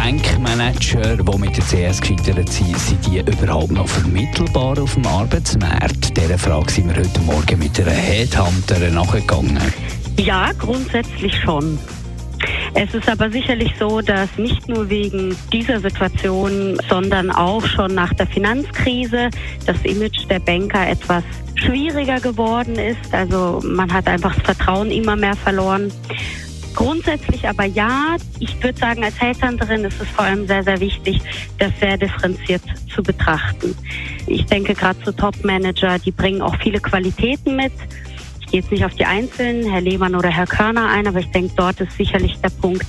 Top-Bankmanager, die mit der CS gescheitert sind, sind die überhaupt noch vermittelbar auf dem Arbeitsmarkt? Dieser Frage sind wir heute Morgen mit einer Headhunter nachgegangen. Ja, grundsätzlich schon. Es ist aber sicherlich so, dass nicht nur wegen dieser Situation, sondern auch schon nach der Finanzkrise das Image der Banker etwas schwieriger geworden ist. Also man hat einfach das Vertrauen immer mehr verloren. Grundsätzlich aber ja, ich würde sagen, als Headhunterin ist es vor allem sehr, sehr wichtig, das sehr differenziert zu betrachten. Ich denke gerade zu Top-Manager, die bringen auch viele Qualitäten mit. Ich gehe jetzt nicht auf die Einzelnen, Herr Lehmann oder Herr Körner ein, aber ich denke, dort ist sicherlich der Punkt,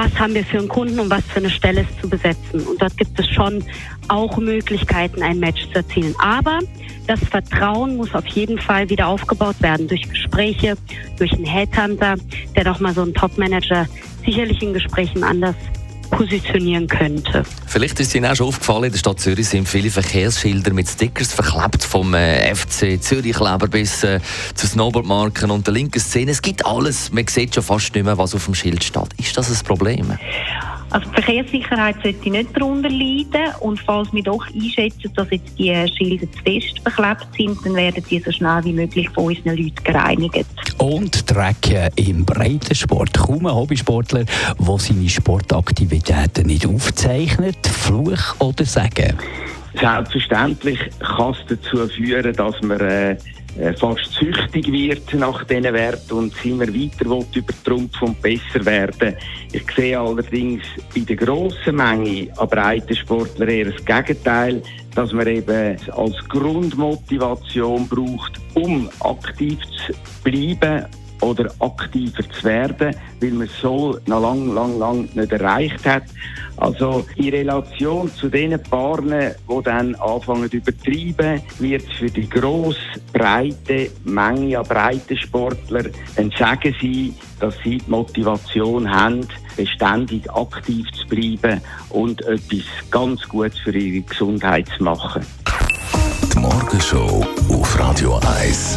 was haben wir für einen Kunden und was für eine Stelle ist zu besetzen. Und dort gibt es schon auch Möglichkeiten, ein Match zu erzielen. Aber das Vertrauen muss auf jeden Fall wieder aufgebaut werden durch Gespräche, durch einen Headhunter, der doch mal so einen Top-Manager sicherlich in Gesprächen anders positionieren könnte. Vielleicht ist Ihnen auch schon aufgefallen, in der Stadt Zürich sind viele Verkehrsschilder mit Stickers verklebt, vom äh, FC Zürich-Kleber bis äh, zu Snowboardmarken und der linken Szene. Es gibt alles. Man sieht schon fast nicht mehr, was auf dem Schild steht. Ist das ein Problem? Also die Verkehrssicherheit sollte nicht darunter leiden und falls wir doch einschätzen, dass jetzt die Schilder zu fest beklebt sind, dann werden die so schnell wie möglich von unseren Leuten gereinigt. Und Drecken im Breitensport. Kaum ein Hobbysportler, der seine Sportaktivitäten nicht aufzeichnet. Fluch oder Sagen? Selbstverständlich kann es dazu führen, dass man äh, äh, fast süchtig wird nach diesen Werten und immer weiter will übertrumpfen und besser werden. Ich sehe allerdings bei der grossen Menge an Breitensportler eher das Gegenteil, dass man eben als Grundmotivation braucht, um aktiv zu bleiben oder aktiver zu werden, weil man so noch lang, lang, lang nicht erreicht hat. Also in Relation zu den Paaren, die dann anfangen zu übertreiben, wird es für die grosse, breite Menge an breiten Sportler dann sagen sie, dass sie die Motivation haben, beständig aktiv zu bleiben und etwas ganz Gutes für ihre Gesundheit zu machen. Die Morgenshow auf Radio 1.